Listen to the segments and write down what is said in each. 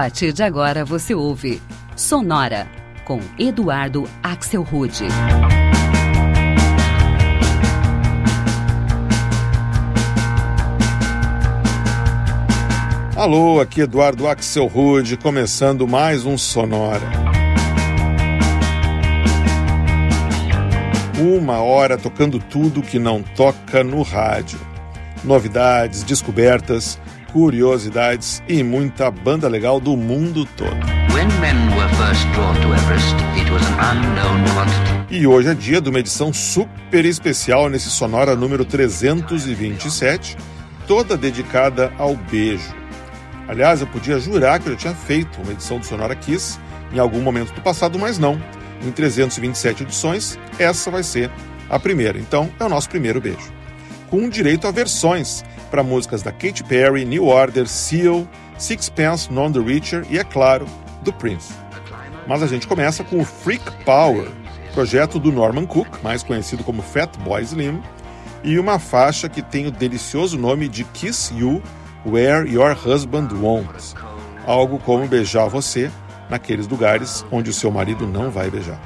partir de agora você ouve Sonora com Eduardo Axel Rude. Alô, aqui Eduardo Axel Rude, começando mais um Sonora. Uma hora tocando tudo que não toca no rádio. Novidades, descobertas, curiosidades e muita banda legal do mundo todo. e hoje é dia de uma edição super especial nesse Sonora número 327, toda dedicada ao beijo. Aliás, eu podia jurar que eu já tinha feito uma edição do Sonora Kiss em algum momento do passado, mas não. Em 327 edições, essa vai ser a primeira. Então, é o nosso primeiro beijo. Com direito a versões para músicas da Katy Perry, New Order, Seal, Sixpence, Non The Richer e, é claro, do Prince. Mas a gente começa com o Freak Power, projeto do Norman Cook, mais conhecido como Fat Boy Slim, e uma faixa que tem o delicioso nome de Kiss You Where Your Husband Won't. Algo como beijar você naqueles lugares onde o seu marido não vai beijar.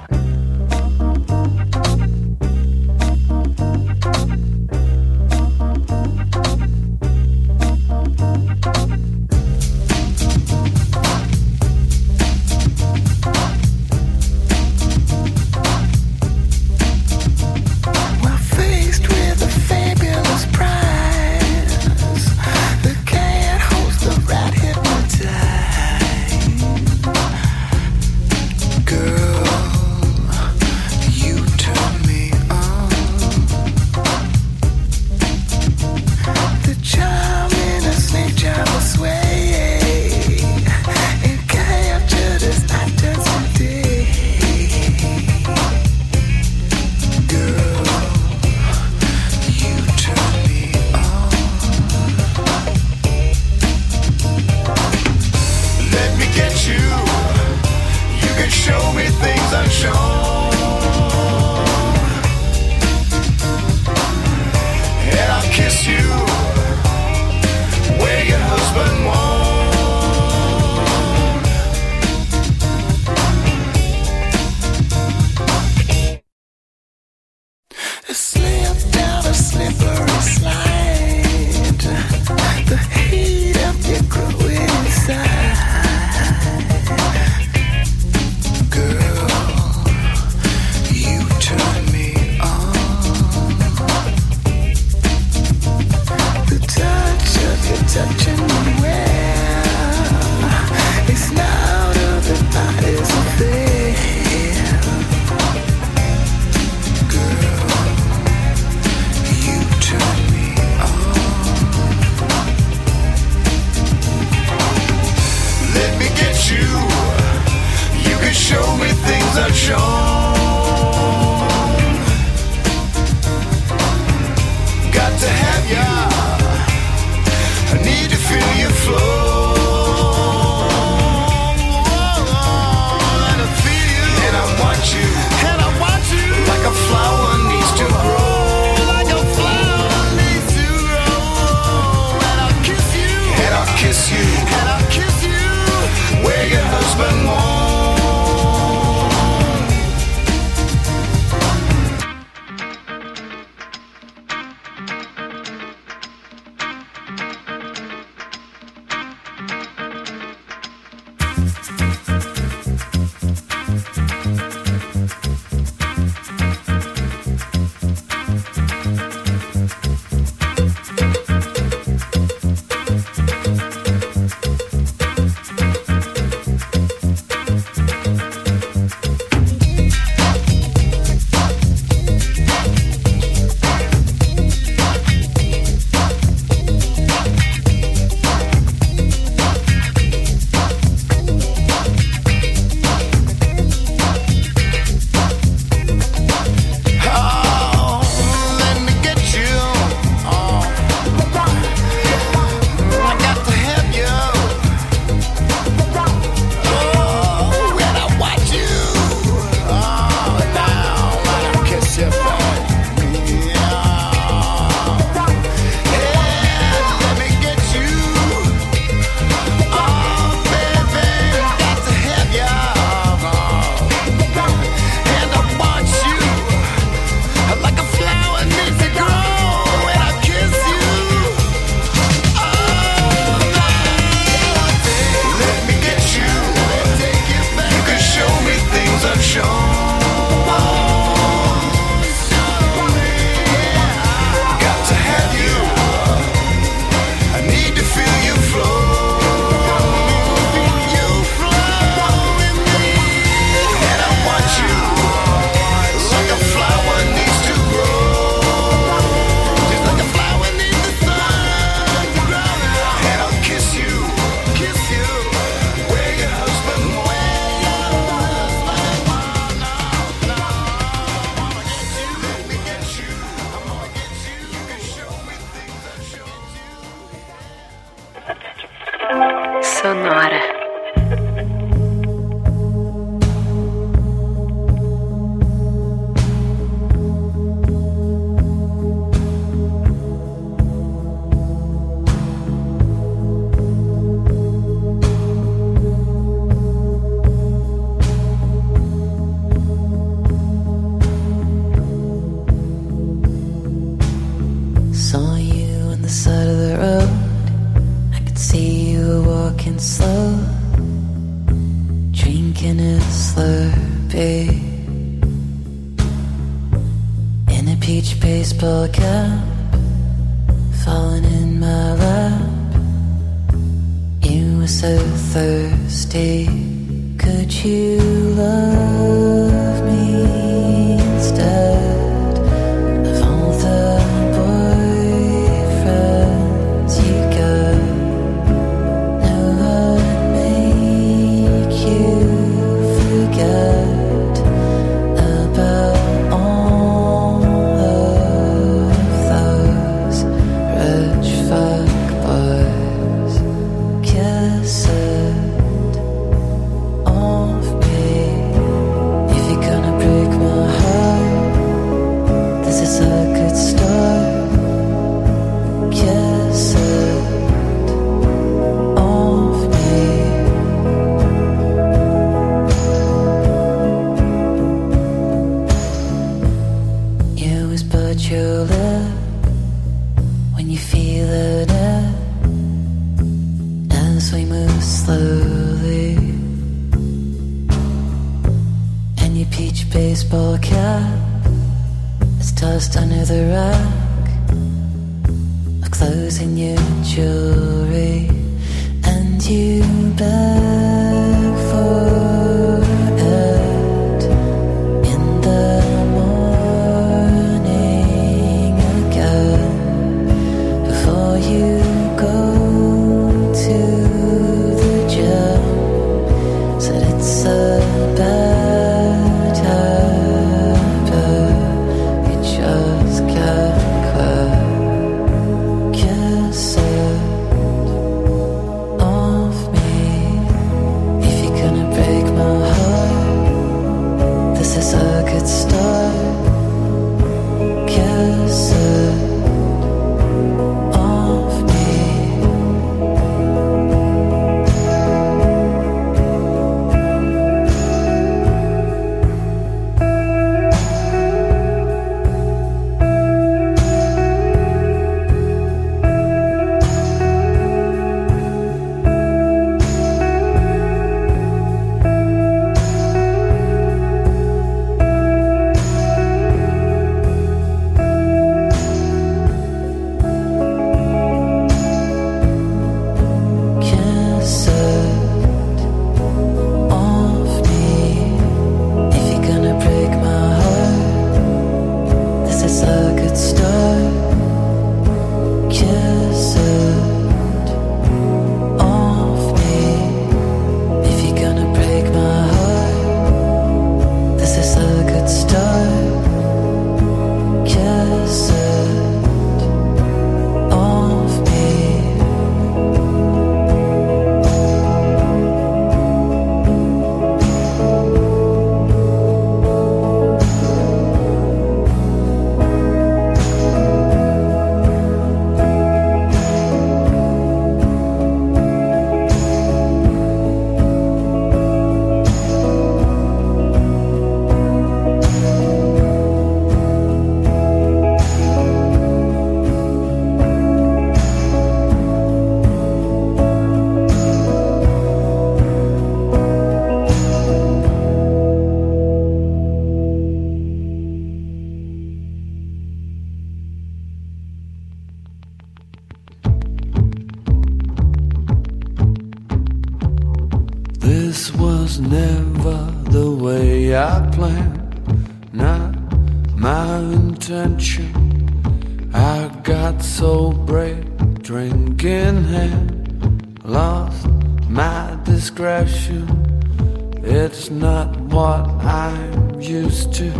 It's not what I'm used to.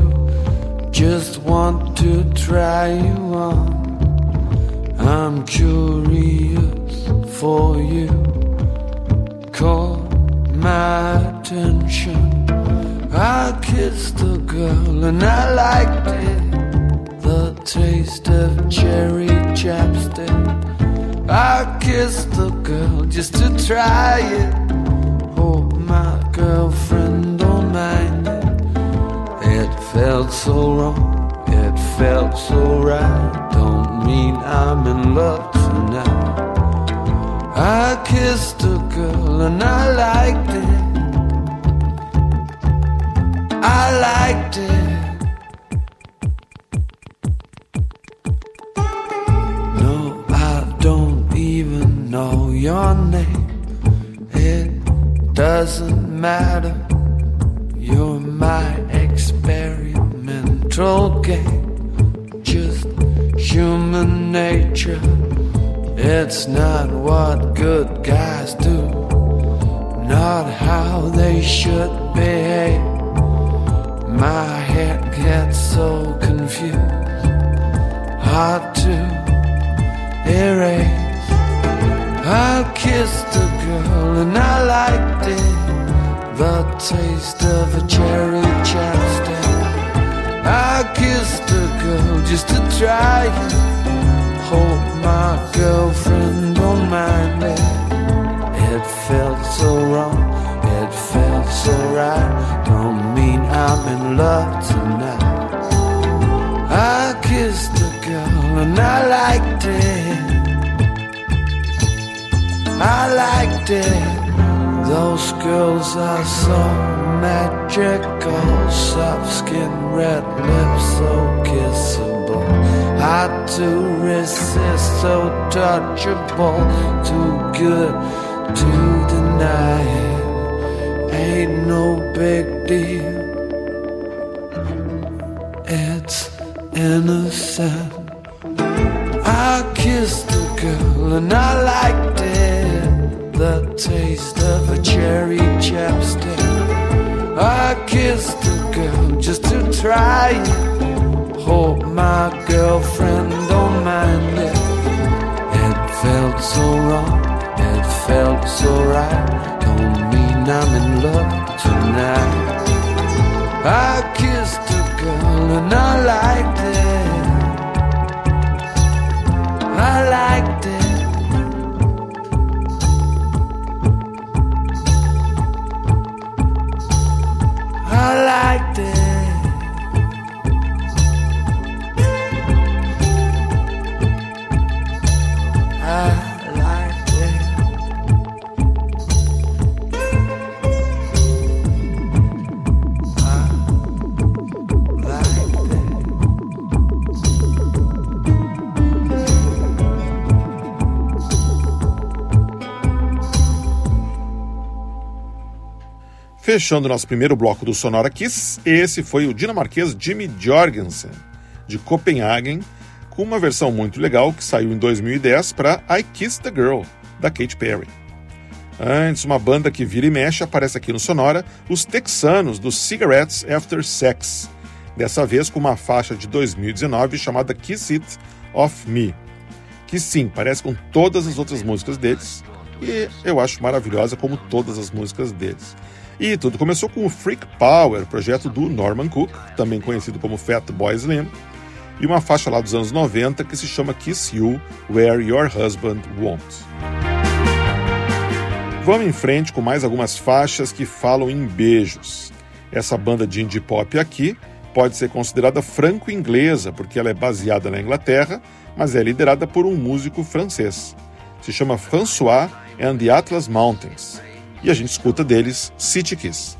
Just want to try you on. I'm curious for you. Call my attention. I kissed the girl and I liked it. The taste of cherry chapstick. I kissed the girl just to try it. Girlfriend don't mind it. It felt so wrong, it felt so right. Don't mean I'm in love tonight. I kissed a girl and I liked it. I liked it. No, I don't even know your name. It doesn't matter. Experimental game. Just human nature. It's not what good guys do, not how they should behave. My head gets so confused, hard to erase. I kissed a girl and I liked it, the taste of a cherry chapstick. I kissed a girl just to try it hope my girlfriend don't mind it. It felt so wrong, it felt so right. Don't mean I'm in love tonight. I kissed the girl and I liked it. I liked it. Those girls are so magical, soft skin, red lips, so kissable. Hard to resist, so touchable, too good to deny it. Ain't no big deal. It's innocent. I kissed a girl and I liked it. The taste of a cherry chapstick. I kissed a girl just to try it. Hope my girlfriend don't mind it. It felt so wrong, it felt so right. Don't mean I'm in love tonight. I kissed a girl and I liked it. I liked I like Fechando nosso primeiro bloco do Sonora Kiss, esse foi o dinamarquês Jimmy Jorgensen, de Copenhagen, com uma versão muito legal que saiu em 2010 para I Kissed the Girl, da Katy Perry. Antes, uma banda que vira e mexe aparece aqui no Sonora, os texanos do Cigarettes After Sex, dessa vez com uma faixa de 2019 chamada Kiss It Off Me, que sim, parece com todas as outras músicas deles, e eu acho maravilhosa como todas as músicas deles. E tudo começou com o Freak Power, projeto do Norman Cook, também conhecido como Fat Boy Slim, e uma faixa lá dos anos 90 que se chama Kiss You Where Your Husband Won't. Vamos em frente com mais algumas faixas que falam em beijos. Essa banda de indie pop aqui pode ser considerada franco-inglesa, porque ela é baseada na Inglaterra, mas é liderada por um músico francês. Se chama François and the Atlas Mountains. E a gente escuta deles City Kiss.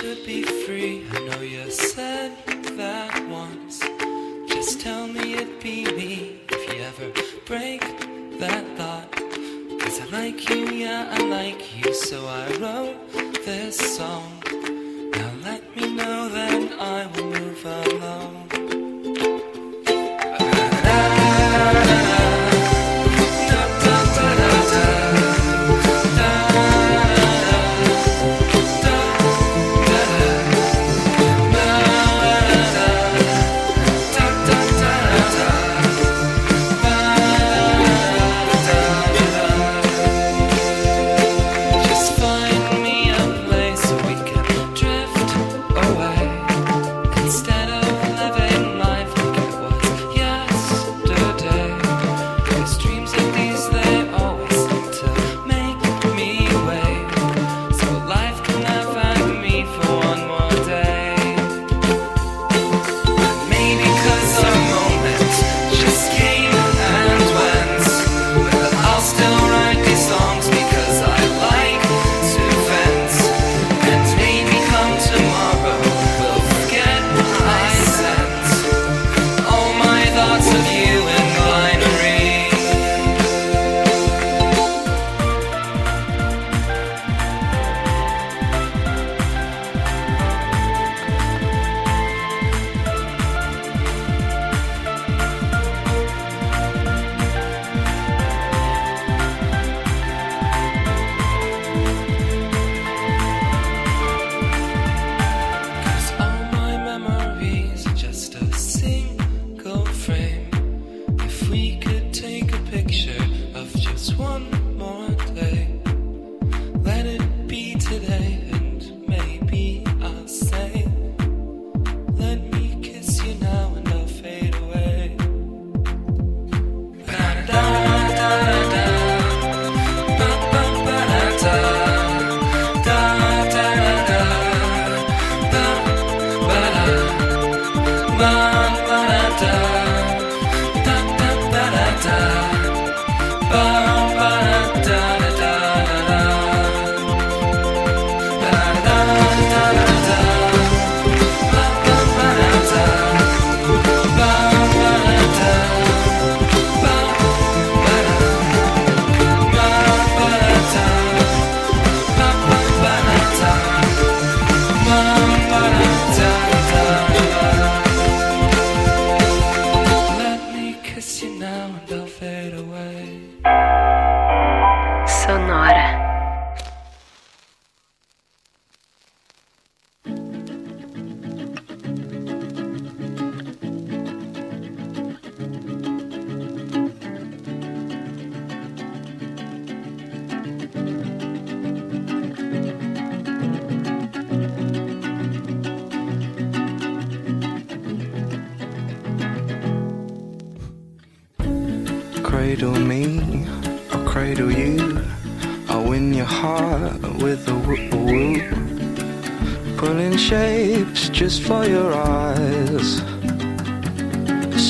should be free. I know you said that once. Just tell me it'd be me if you ever break that thought. Cause I like you, yeah, I like you. So I wrote this song.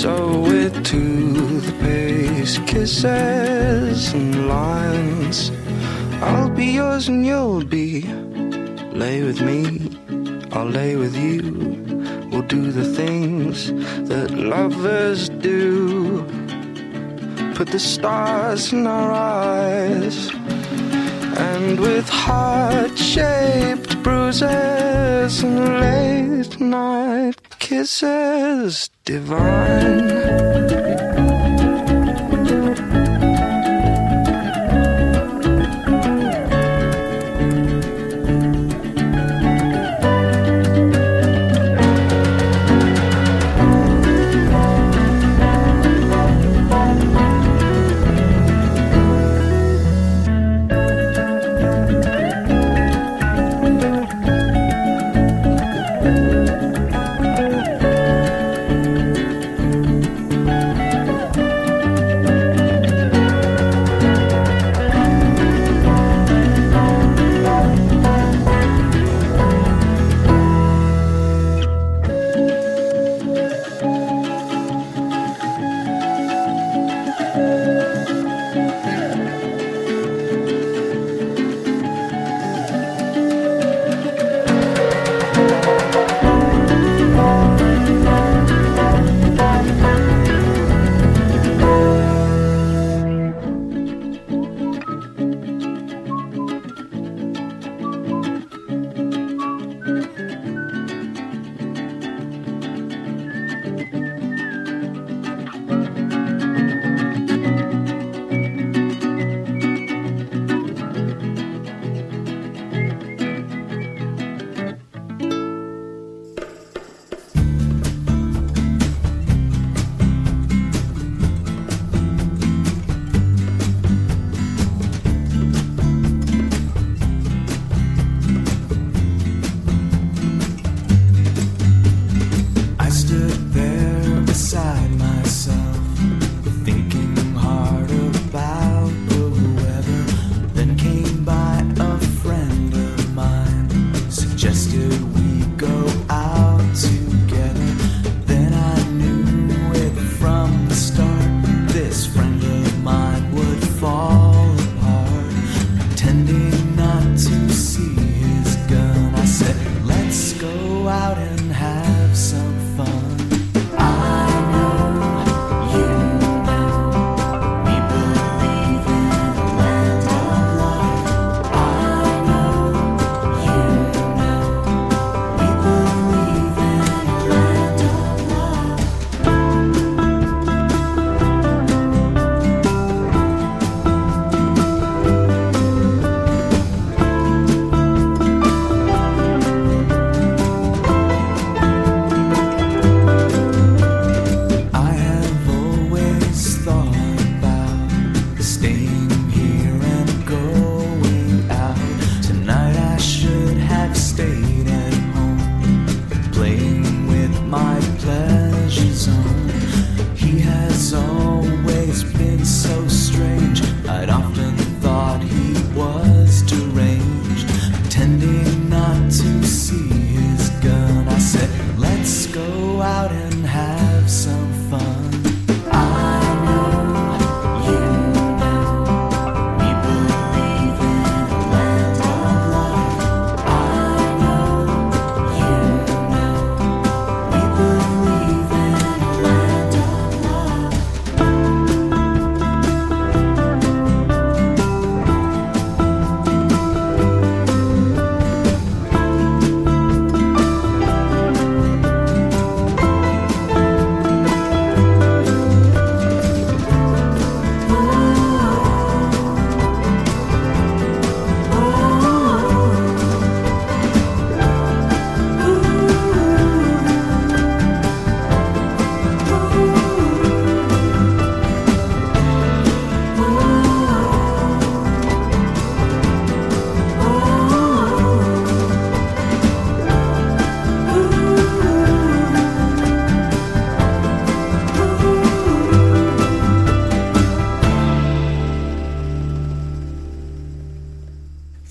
So we're to the pace, kisses and lines. I'll be yours and you'll be. Lay with me, I'll lay with you. We'll do the things that lovers do. Put the stars in our eyes. And with heart shaped bruises and late night kisses divine.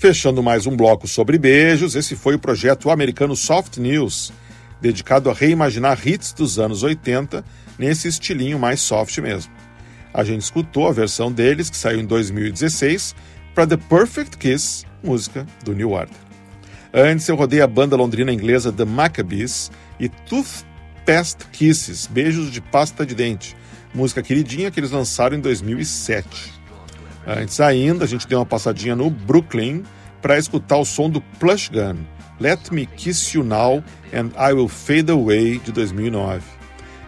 Fechando mais um bloco sobre beijos, esse foi o projeto americano Soft News, dedicado a reimaginar hits dos anos 80 nesse estilinho mais soft mesmo. A gente escutou a versão deles, que saiu em 2016, para The Perfect Kiss, música do New Order. Antes eu rodei a banda londrina inglesa The Maccabees e Toothpaste Kisses, Beijos de Pasta de Dente, música queridinha que eles lançaram em 2007. Antes ainda, a gente deu uma passadinha no Brooklyn para escutar o som do Plush Gun, Let Me Kiss You Now and I Will Fade Away, de 2009.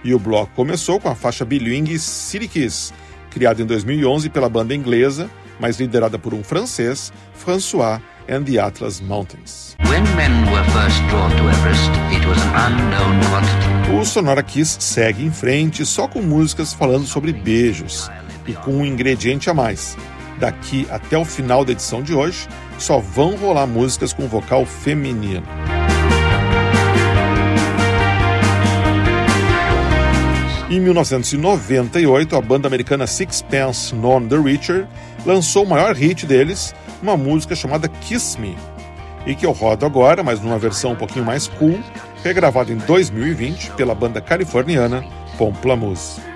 E o bloco começou com a faixa bilingue City Kiss, criada em 2011 pela banda inglesa, mas liderada por um francês, François and the Atlas Mountains. Everest. O Sonora Kiss segue em frente só com músicas falando sobre beijos e com um ingrediente a mais. Daqui até o final da edição de hoje, só vão rolar músicas com vocal feminino. Em 1998, a banda americana Sixpence None the Richer lançou o maior hit deles, uma música chamada Kiss Me, e que eu rodo agora, mas numa versão um pouquinho mais cool, regravada em 2020 pela banda californiana Pomplamoose.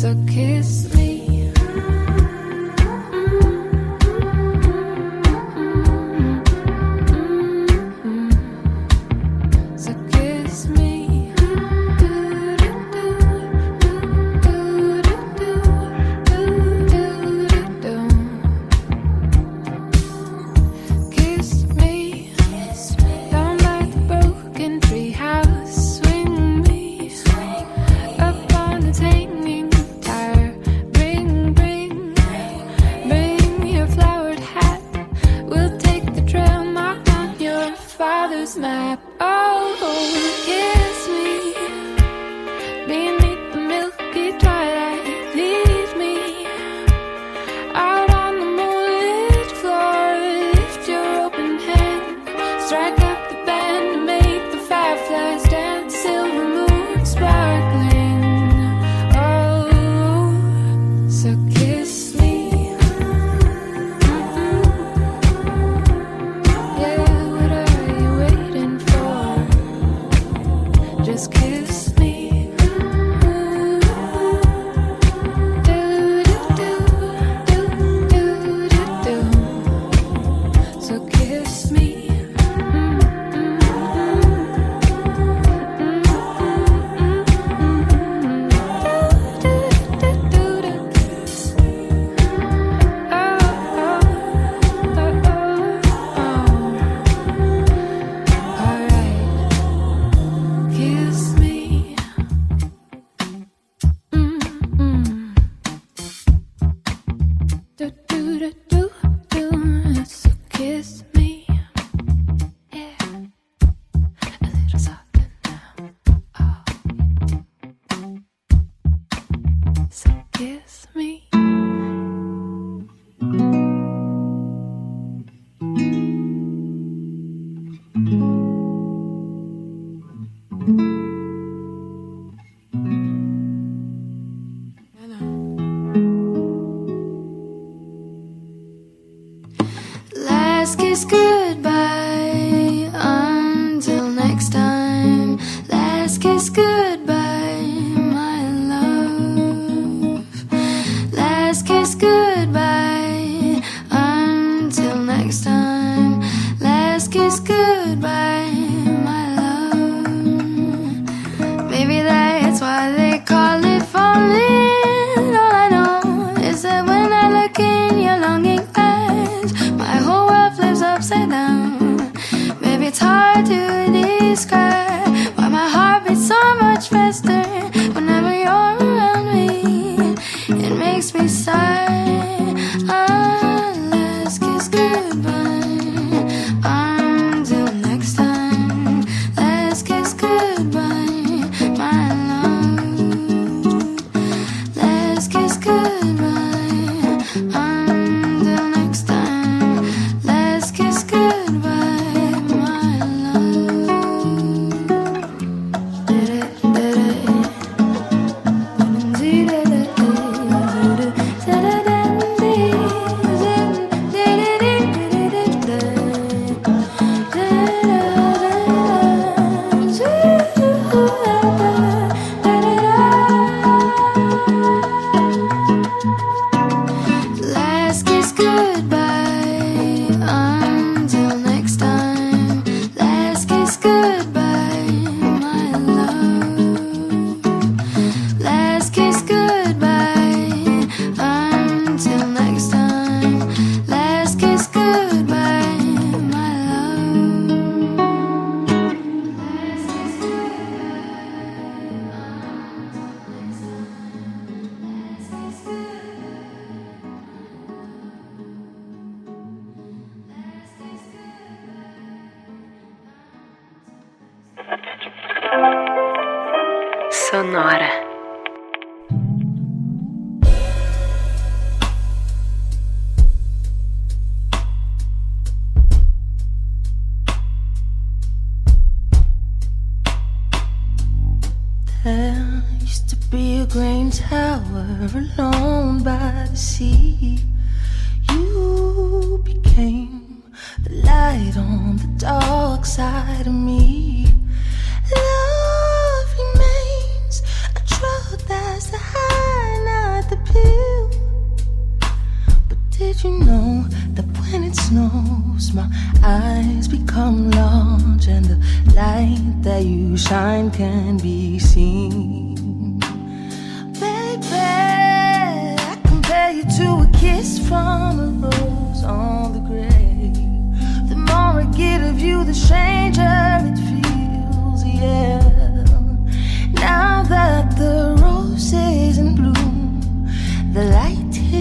So kiss me. do do do do.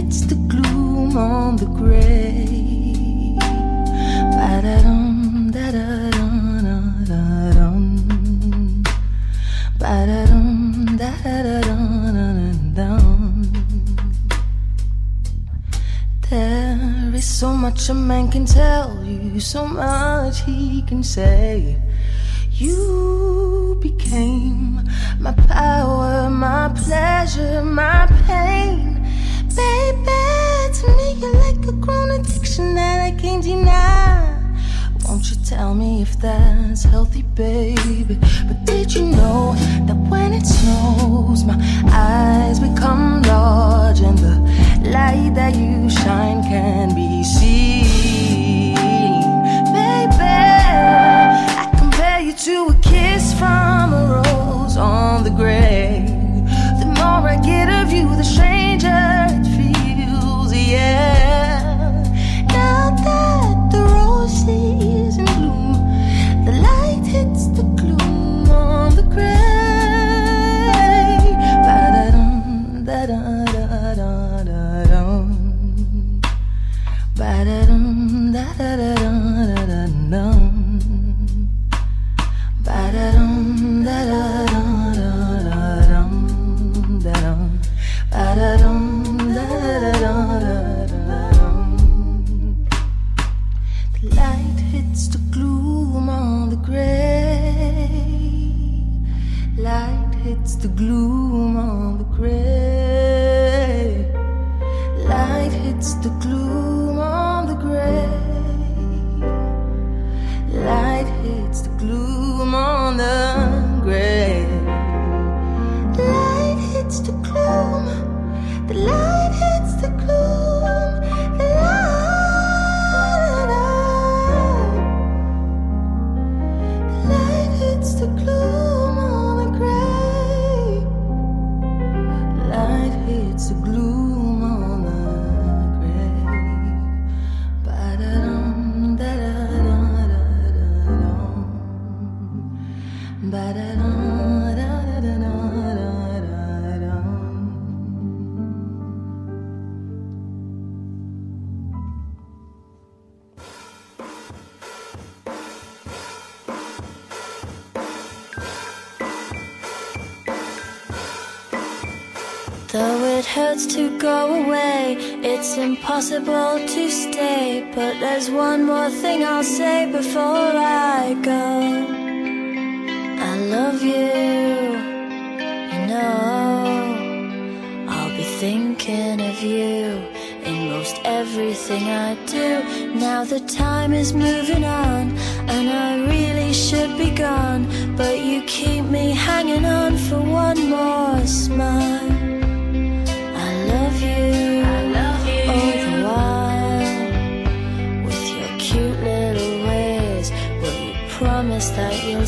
It's the gloom on the gray. da dum da-da-dum, da-da-dum. da dum da-da-dum, da-da-dum. There is so much a man can tell you, so much he can say. You became my power, my pleasure, my pain. Baby, to me you're like a grown addiction that I can't deny. Won't you tell me if that's healthy, baby? But did you know that when it snows My eyes become large and the light that you shine can be seen? Baby, I compare you to a kiss from a rose on the grave. That's the clue. Impossible to stay. But there's one more thing I'll say before I go. I love you, you know. I'll be thinking of you in most everything I do. Now the time is moving on, and I really should be gone. But you keep me hanging on for one more smile.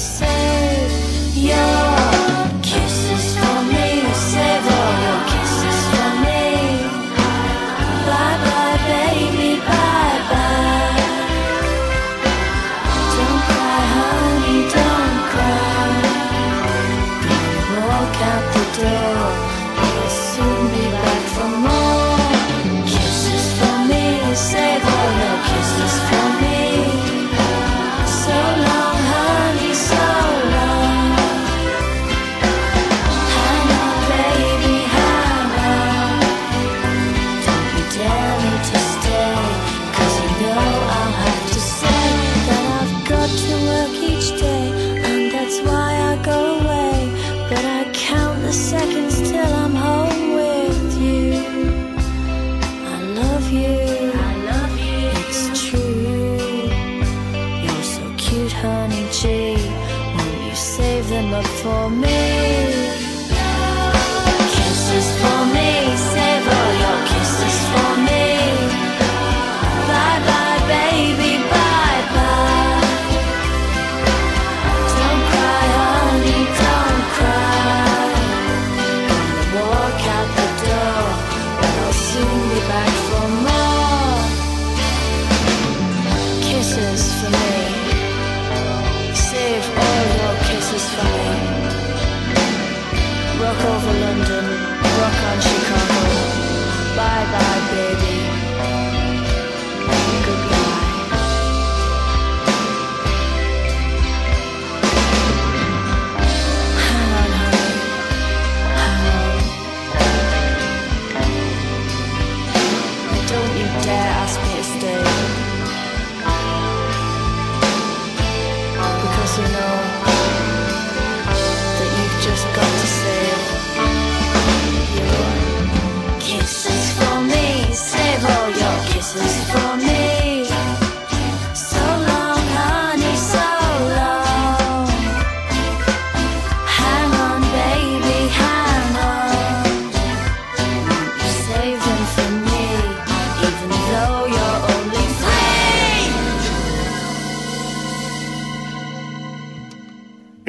say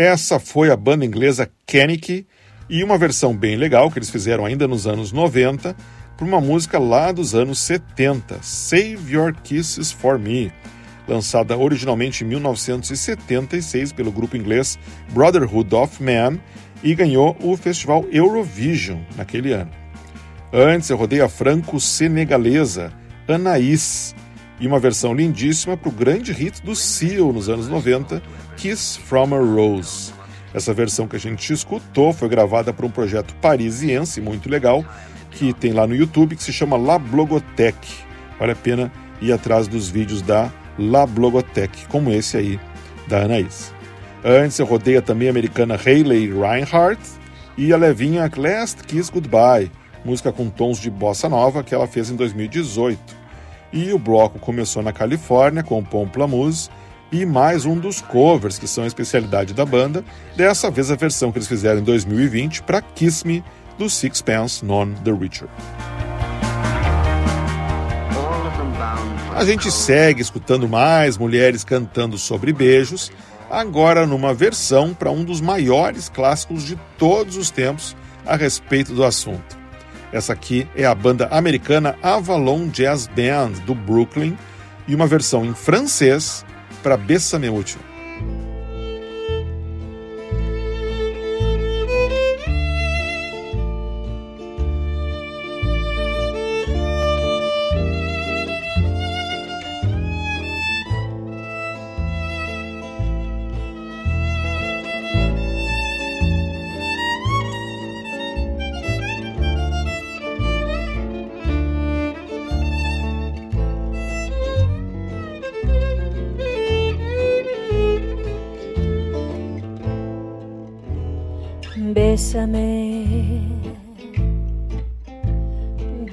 Essa foi a banda inglesa Kennedy e uma versão bem legal que eles fizeram ainda nos anos 90 para uma música lá dos anos 70, Save Your Kisses for Me, lançada originalmente em 1976 pelo grupo inglês Brotherhood of Man e ganhou o festival Eurovision naquele ano. Antes eu rodei a franco-senegalesa Anaís e uma versão lindíssima para o grande hit do Seal nos anos 90, Kiss from a Rose. Essa versão que a gente escutou foi gravada para um projeto parisiense muito legal que tem lá no YouTube que se chama La Blogothèque. Vale a pena ir atrás dos vídeos da La Blogothèque, como esse aí da Anaís. Antes eu rodei a também americana Hayley Reinhardt e a levinha Last Kiss Goodbye, música com tons de bossa nova que ela fez em 2018. E o bloco começou na Califórnia com Pomplamoose e mais um dos covers que são a especialidade da banda, dessa vez a versão que eles fizeram em 2020 para Kiss Me do Sixpence Non The Richer. A gente segue escutando mais mulheres cantando sobre beijos, agora numa versão para um dos maiores clássicos de todos os tempos a respeito do assunto. Essa aqui é a banda americana Avalon Jazz Band do Brooklyn e uma versão em francês para Bessame Mucho.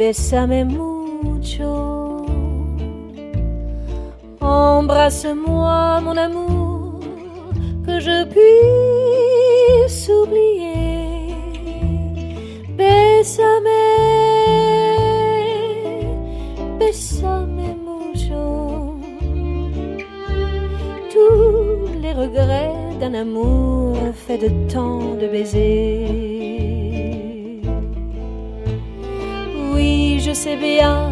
Bésame mucho. Embrasse-moi, mon amour, que je puisse oublier. Bésame, bésame mucho. Tous les regrets d'un amour fait de tant de baisers. Je sais bien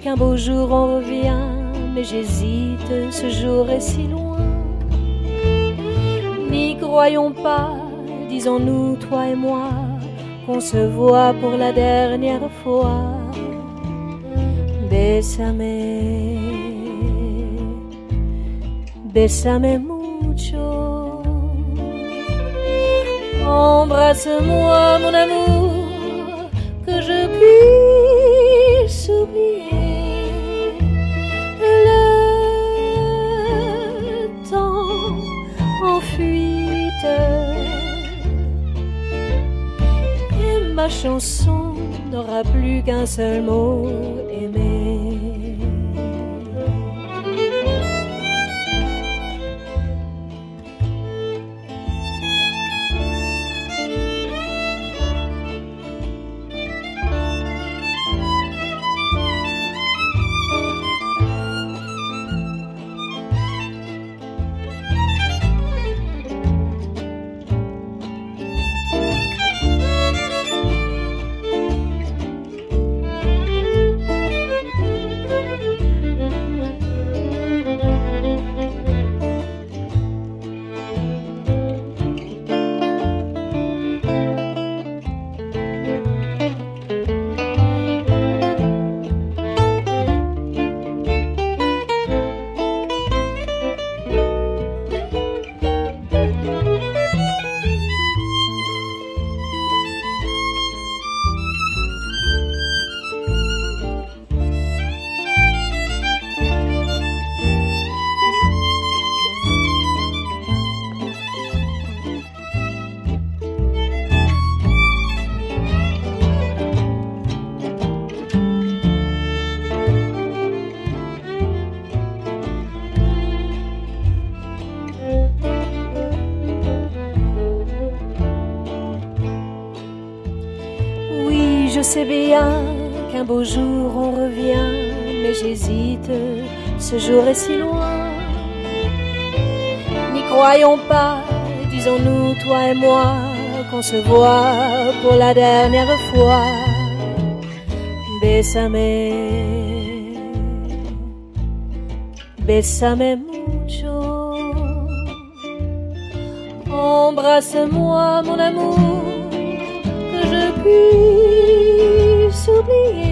qu'un beau jour on revient, mais j'hésite, ce jour est si loin. N'y croyons pas, disons-nous, toi et moi, qu'on se voit pour la dernière fois. Bésame, bésame mucho. Embrasse-moi, mon amour, que je puisse oublier le temps en fuite. Et ma chanson n'aura plus qu'un seul mot qu'un beau jour on revient, mais j'hésite, ce jour est si loin. N'y croyons pas, disons-nous, toi et moi, qu'on se voit pour la dernière fois. Bésame, bésame mucho. Embrasse-moi, mon amour, que je puisse oublier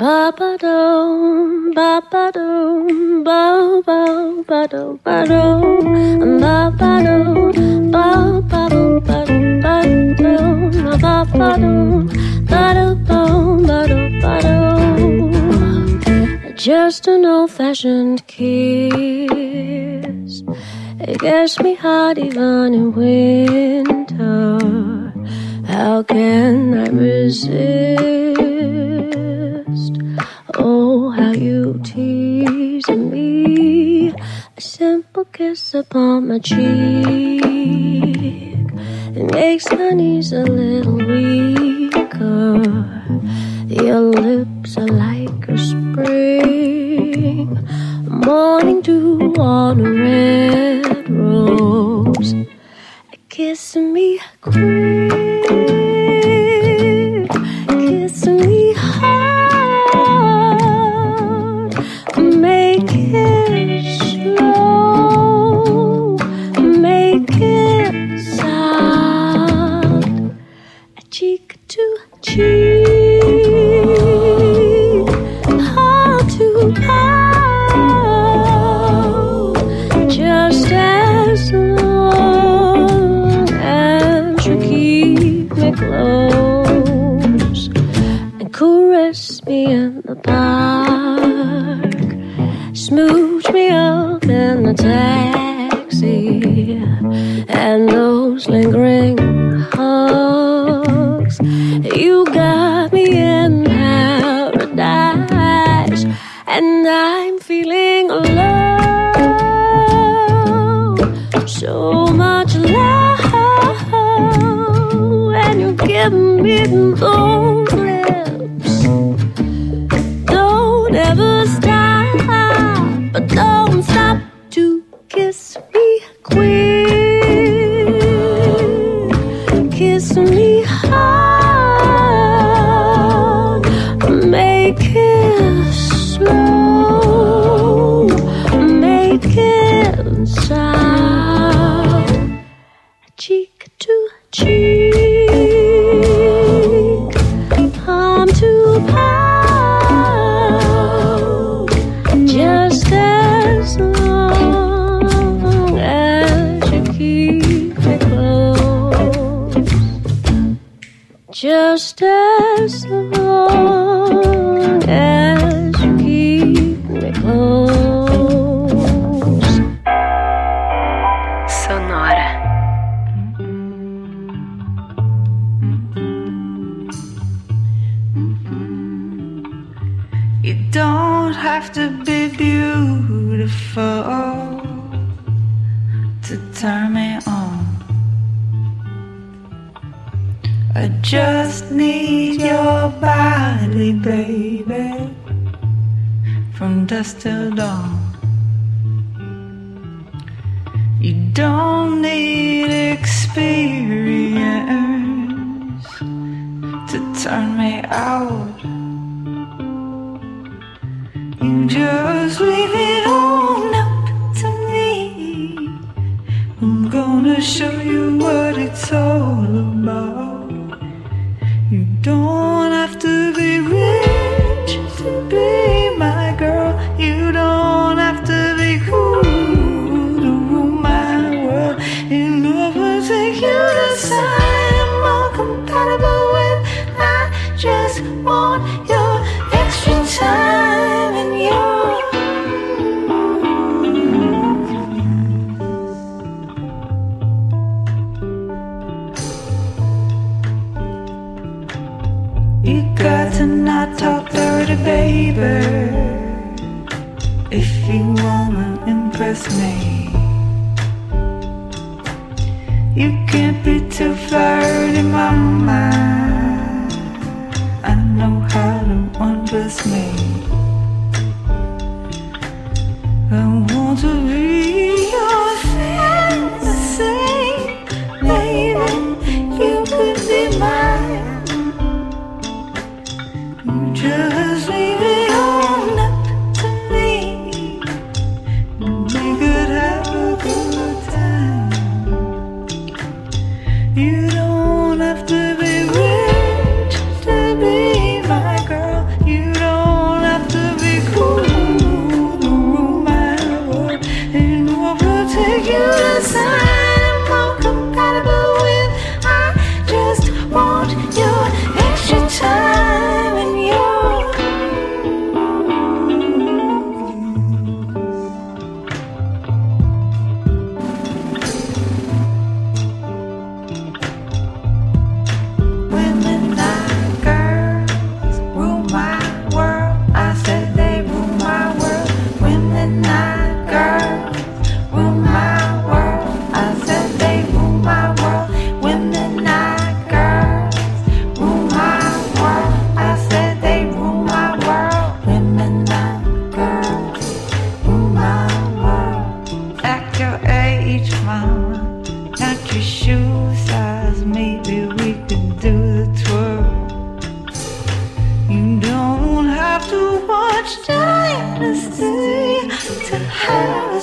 ba ba do ba ba do ba ba ba do ba do ba ba do ba ba do ba do ba do ba ba do ba do ba do ba do just an old-fashioned kiss. It gets me hot even in winter. How can I resist? Oh, how you tease me. A simple kiss upon my cheek. It makes my knees a little weaker. Your lips baby. If you wanna impress me, you can't be too flirty, mind. I know how to undress me. I want to be your fantasy, baby. You could be mine. You just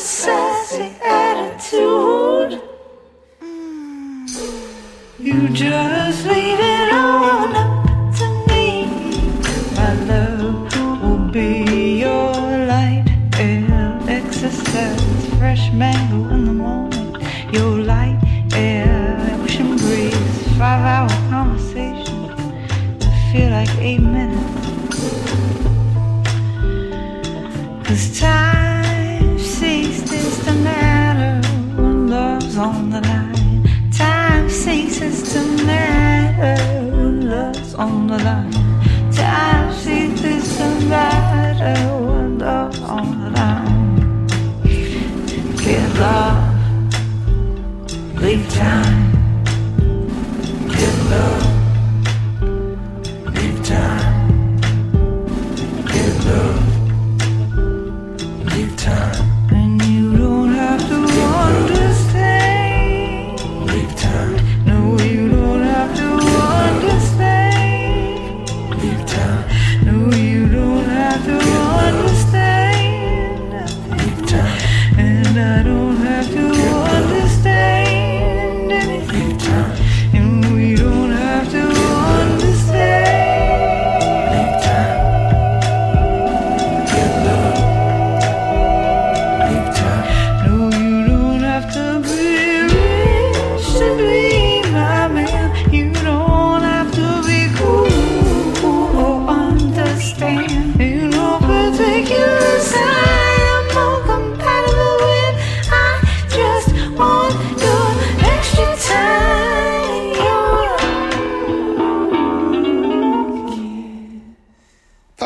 sassy attitude. You just leave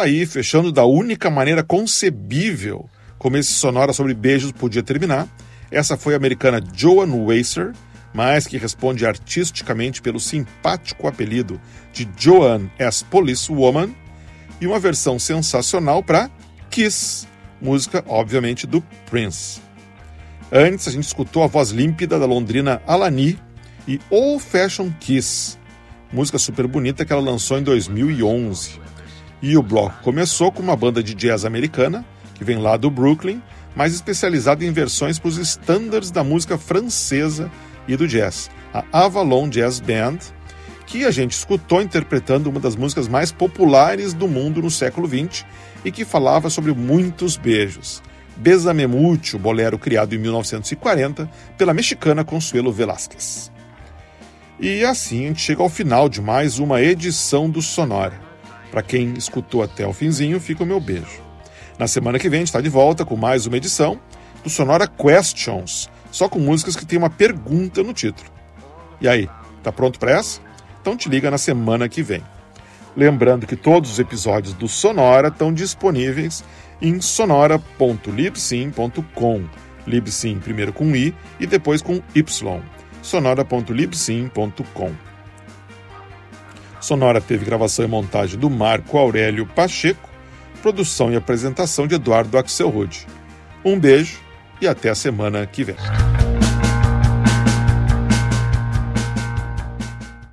aí, fechando da única maneira concebível como esse sonora sobre beijos podia terminar. Essa foi a americana Joan Wacer, mas que responde artisticamente pelo simpático apelido de Joan as Police Woman, e uma versão sensacional para Kiss, música, obviamente, do Prince. Antes, a gente escutou a voz límpida da londrina Alani e Old Fashion Kiss, música super bonita que ela lançou em 2011. E o bloco começou com uma banda de jazz americana, que vem lá do Brooklyn, mas especializada em versões para os estándares da música francesa e do jazz, a Avalon Jazz Band, que a gente escutou interpretando uma das músicas mais populares do mundo no século XX e que falava sobre muitos beijos. Besame Mucho, bolero criado em 1940 pela mexicana Consuelo Velázquez. E assim a gente chega ao final de mais uma edição do Sonora. Para quem escutou até o finzinho, fica o meu beijo. Na semana que vem a gente está de volta com mais uma edição do Sonora Questions, só com músicas que tem uma pergunta no título. E aí, tá pronto para essa? Então te liga na semana que vem. Lembrando que todos os episódios do Sonora estão disponíveis em sonora.libsim.com. Libsim primeiro com i e depois com y. sonora.libsim.com. Sonora teve gravação e montagem do Marco Aurélio Pacheco, produção e apresentação de Eduardo Axelrod. Um beijo e até a semana que vem.